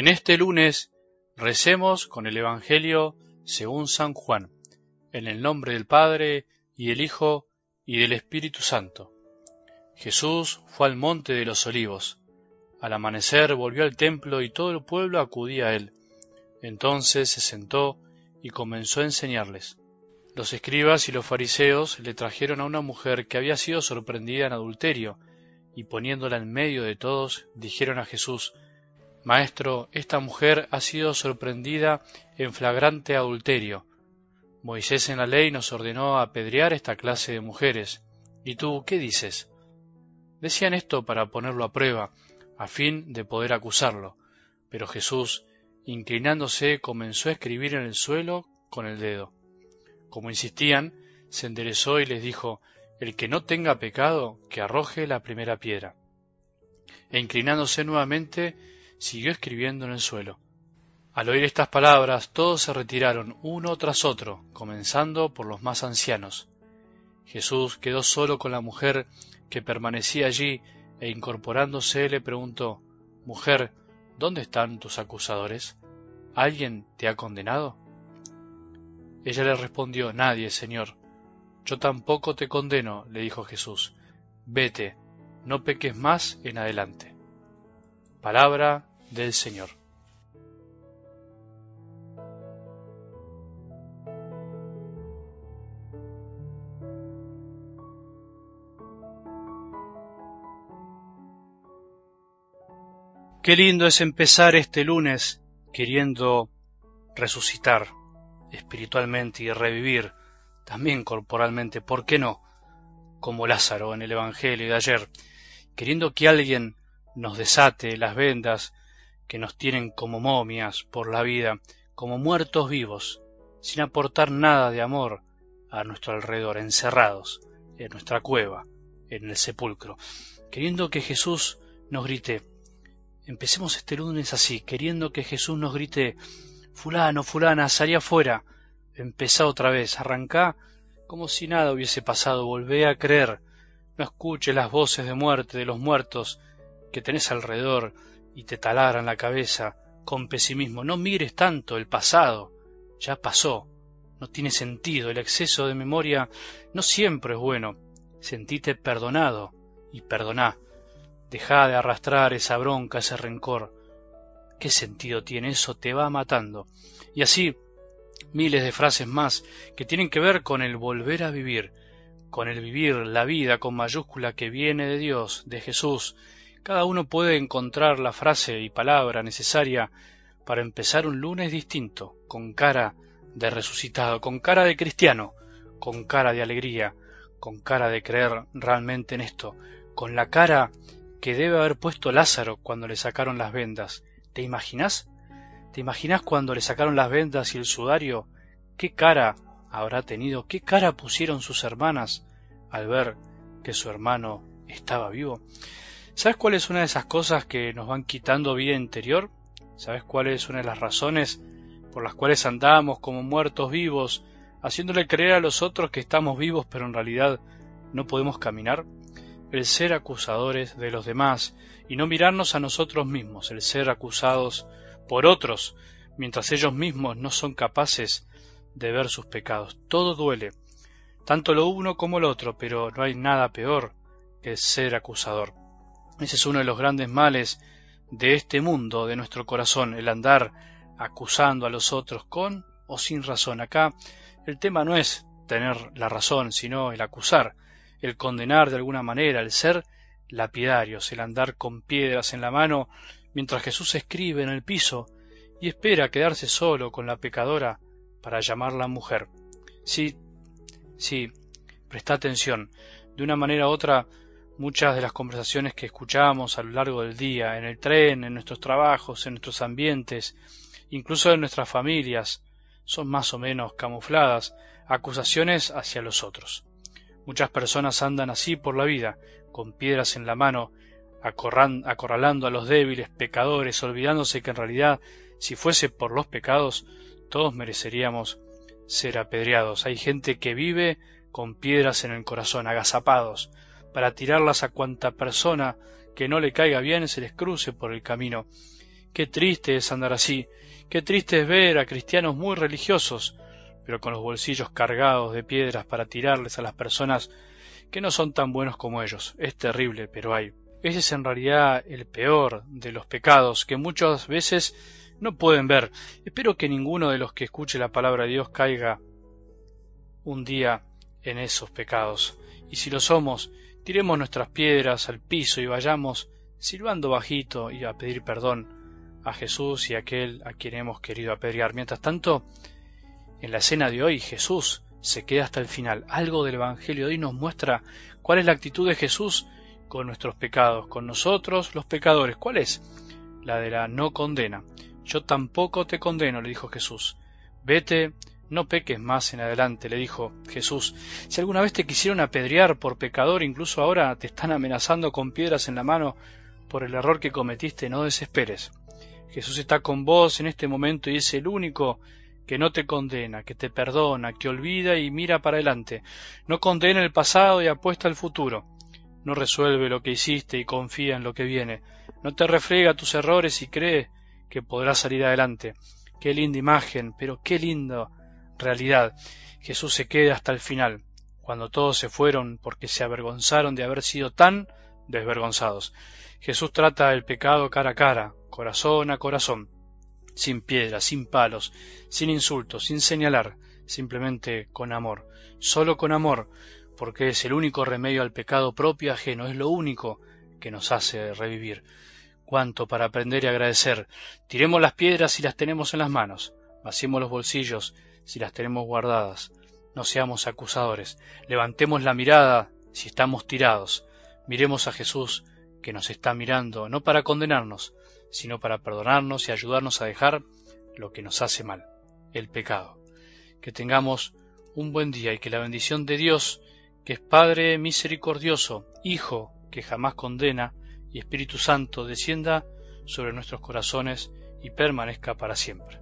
En este lunes recemos con el Evangelio según San Juan, en el nombre del Padre y del Hijo y del Espíritu Santo. Jesús fue al monte de los olivos. Al amanecer volvió al templo y todo el pueblo acudía a él. Entonces se sentó y comenzó a enseñarles. Los escribas y los fariseos le trajeron a una mujer que había sido sorprendida en adulterio, y poniéndola en medio de todos, dijeron a Jesús, Maestro, esta mujer ha sido sorprendida en flagrante adulterio. Moisés en la ley nos ordenó apedrear esta clase de mujeres. ¿Y tú qué dices? Decían esto para ponerlo a prueba, a fin de poder acusarlo. Pero Jesús, inclinándose, comenzó a escribir en el suelo con el dedo. Como insistían, se enderezó y les dijo, El que no tenga pecado, que arroje la primera piedra. E inclinándose nuevamente, siguió escribiendo en el suelo. Al oír estas palabras, todos se retiraron uno tras otro, comenzando por los más ancianos. Jesús quedó solo con la mujer que permanecía allí e incorporándose le preguntó, Mujer, ¿dónde están tus acusadores? ¿Alguien te ha condenado? Ella le respondió, Nadie, Señor. Yo tampoco te condeno, le dijo Jesús. Vete, no peques más en adelante. Palabra del Señor. Qué lindo es empezar este lunes queriendo resucitar espiritualmente y revivir también corporalmente, ¿por qué no? Como Lázaro en el Evangelio de ayer, queriendo que alguien nos desate las vendas que nos tienen como momias por la vida, como muertos vivos, sin aportar nada de amor a nuestro alrededor, encerrados en nuestra cueva, en el sepulcro, queriendo que Jesús nos grite. Empecemos este lunes así, queriendo que Jesús nos grite Fulano, fulana, salí afuera. Empezá otra vez, arrancá como si nada hubiese pasado, volvé a creer. No escuche las voces de muerte de los muertos que tenés alrededor y te taladran la cabeza con pesimismo. No mires tanto el pasado, ya pasó. No tiene sentido, el exceso de memoria no siempre es bueno. Sentite perdonado y perdoná. Dejá de arrastrar esa bronca, ese rencor. ¿Qué sentido tiene eso? Te va matando. Y así miles de frases más que tienen que ver con el volver a vivir, con el vivir la vida con mayúscula que viene de Dios, de Jesús. Cada uno puede encontrar la frase y palabra necesaria para empezar un lunes distinto, con cara de resucitado, con cara de cristiano, con cara de alegría, con cara de creer realmente en esto, con la cara que debe haber puesto Lázaro cuando le sacaron las vendas, ¿Te imaginas? ¿Te imaginas cuando le sacaron las vendas y el sudario? ¿Qué cara habrá tenido? ¿Qué cara pusieron sus hermanas al ver que su hermano estaba vivo? ¿Sabes cuál es una de esas cosas que nos van quitando vida interior? ¿Sabes cuál es una de las razones por las cuales andamos como muertos vivos, haciéndole creer a los otros que estamos vivos pero en realidad no podemos caminar? el ser acusadores de los demás y no mirarnos a nosotros mismos, el ser acusados por otros, mientras ellos mismos no son capaces de ver sus pecados. Todo duele, tanto lo uno como lo otro, pero no hay nada peor que ser acusador. Ese es uno de los grandes males de este mundo, de nuestro corazón, el andar acusando a los otros con o sin razón. Acá el tema no es tener la razón, sino el acusar el condenar de alguna manera, el ser lapidarios, el andar con piedras en la mano mientras Jesús escribe en el piso y espera quedarse solo con la pecadora para llamarla mujer. Sí, sí, presta atención. De una manera u otra, muchas de las conversaciones que escuchamos a lo largo del día, en el tren, en nuestros trabajos, en nuestros ambientes, incluso en nuestras familias, son más o menos camufladas acusaciones hacia los otros. Muchas personas andan así por la vida, con piedras en la mano, acorralando a los débiles pecadores, olvidándose que en realidad, si fuese por los pecados, todos mereceríamos ser apedreados. Hay gente que vive con piedras en el corazón, agazapados, para tirarlas a cuanta persona que no le caiga bien se les cruce por el camino. Qué triste es andar así, qué triste es ver a cristianos muy religiosos, pero con los bolsillos cargados de piedras para tirarles a las personas que no son tan buenos como ellos. Es terrible, pero hay. Ese es en realidad el peor de los pecados que muchas veces no pueden ver. Espero que ninguno de los que escuche la palabra de Dios caiga un día en esos pecados. Y si lo somos, tiremos nuestras piedras al piso y vayamos silbando bajito y a pedir perdón a Jesús y a aquel a quien hemos querido apedrear. Mientras tanto, en la escena de hoy Jesús se queda hasta el final. Algo del Evangelio de hoy nos muestra cuál es la actitud de Jesús con nuestros pecados, con nosotros los pecadores. ¿Cuál es? La de la no condena. Yo tampoco te condeno, le dijo Jesús. Vete, no peques más en adelante, le dijo Jesús. Si alguna vez te quisieron apedrear por pecador, incluso ahora te están amenazando con piedras en la mano por el error que cometiste, no desesperes. Jesús está con vos en este momento y es el único que no te condena, que te perdona, que olvida y mira para adelante. No condena el pasado y apuesta al futuro. No resuelve lo que hiciste y confía en lo que viene. No te refrega tus errores y cree que podrás salir adelante. Qué linda imagen, pero qué linda realidad. Jesús se queda hasta el final, cuando todos se fueron porque se avergonzaron de haber sido tan desvergonzados. Jesús trata el pecado cara a cara, corazón a corazón sin piedras, sin palos, sin insultos, sin señalar, simplemente con amor, solo con amor, porque es el único remedio al pecado propio ajeno, es lo único que nos hace revivir. Cuánto para aprender y agradecer. Tiremos las piedras si las tenemos en las manos, vaciemos los bolsillos si las tenemos guardadas. No seamos acusadores. Levantemos la mirada si estamos tirados. Miremos a Jesús que nos está mirando, no para condenarnos, sino para perdonarnos y ayudarnos a dejar lo que nos hace mal, el pecado. Que tengamos un buen día y que la bendición de Dios, que es Padre misericordioso, Hijo que jamás condena, y Espíritu Santo descienda sobre nuestros corazones y permanezca para siempre.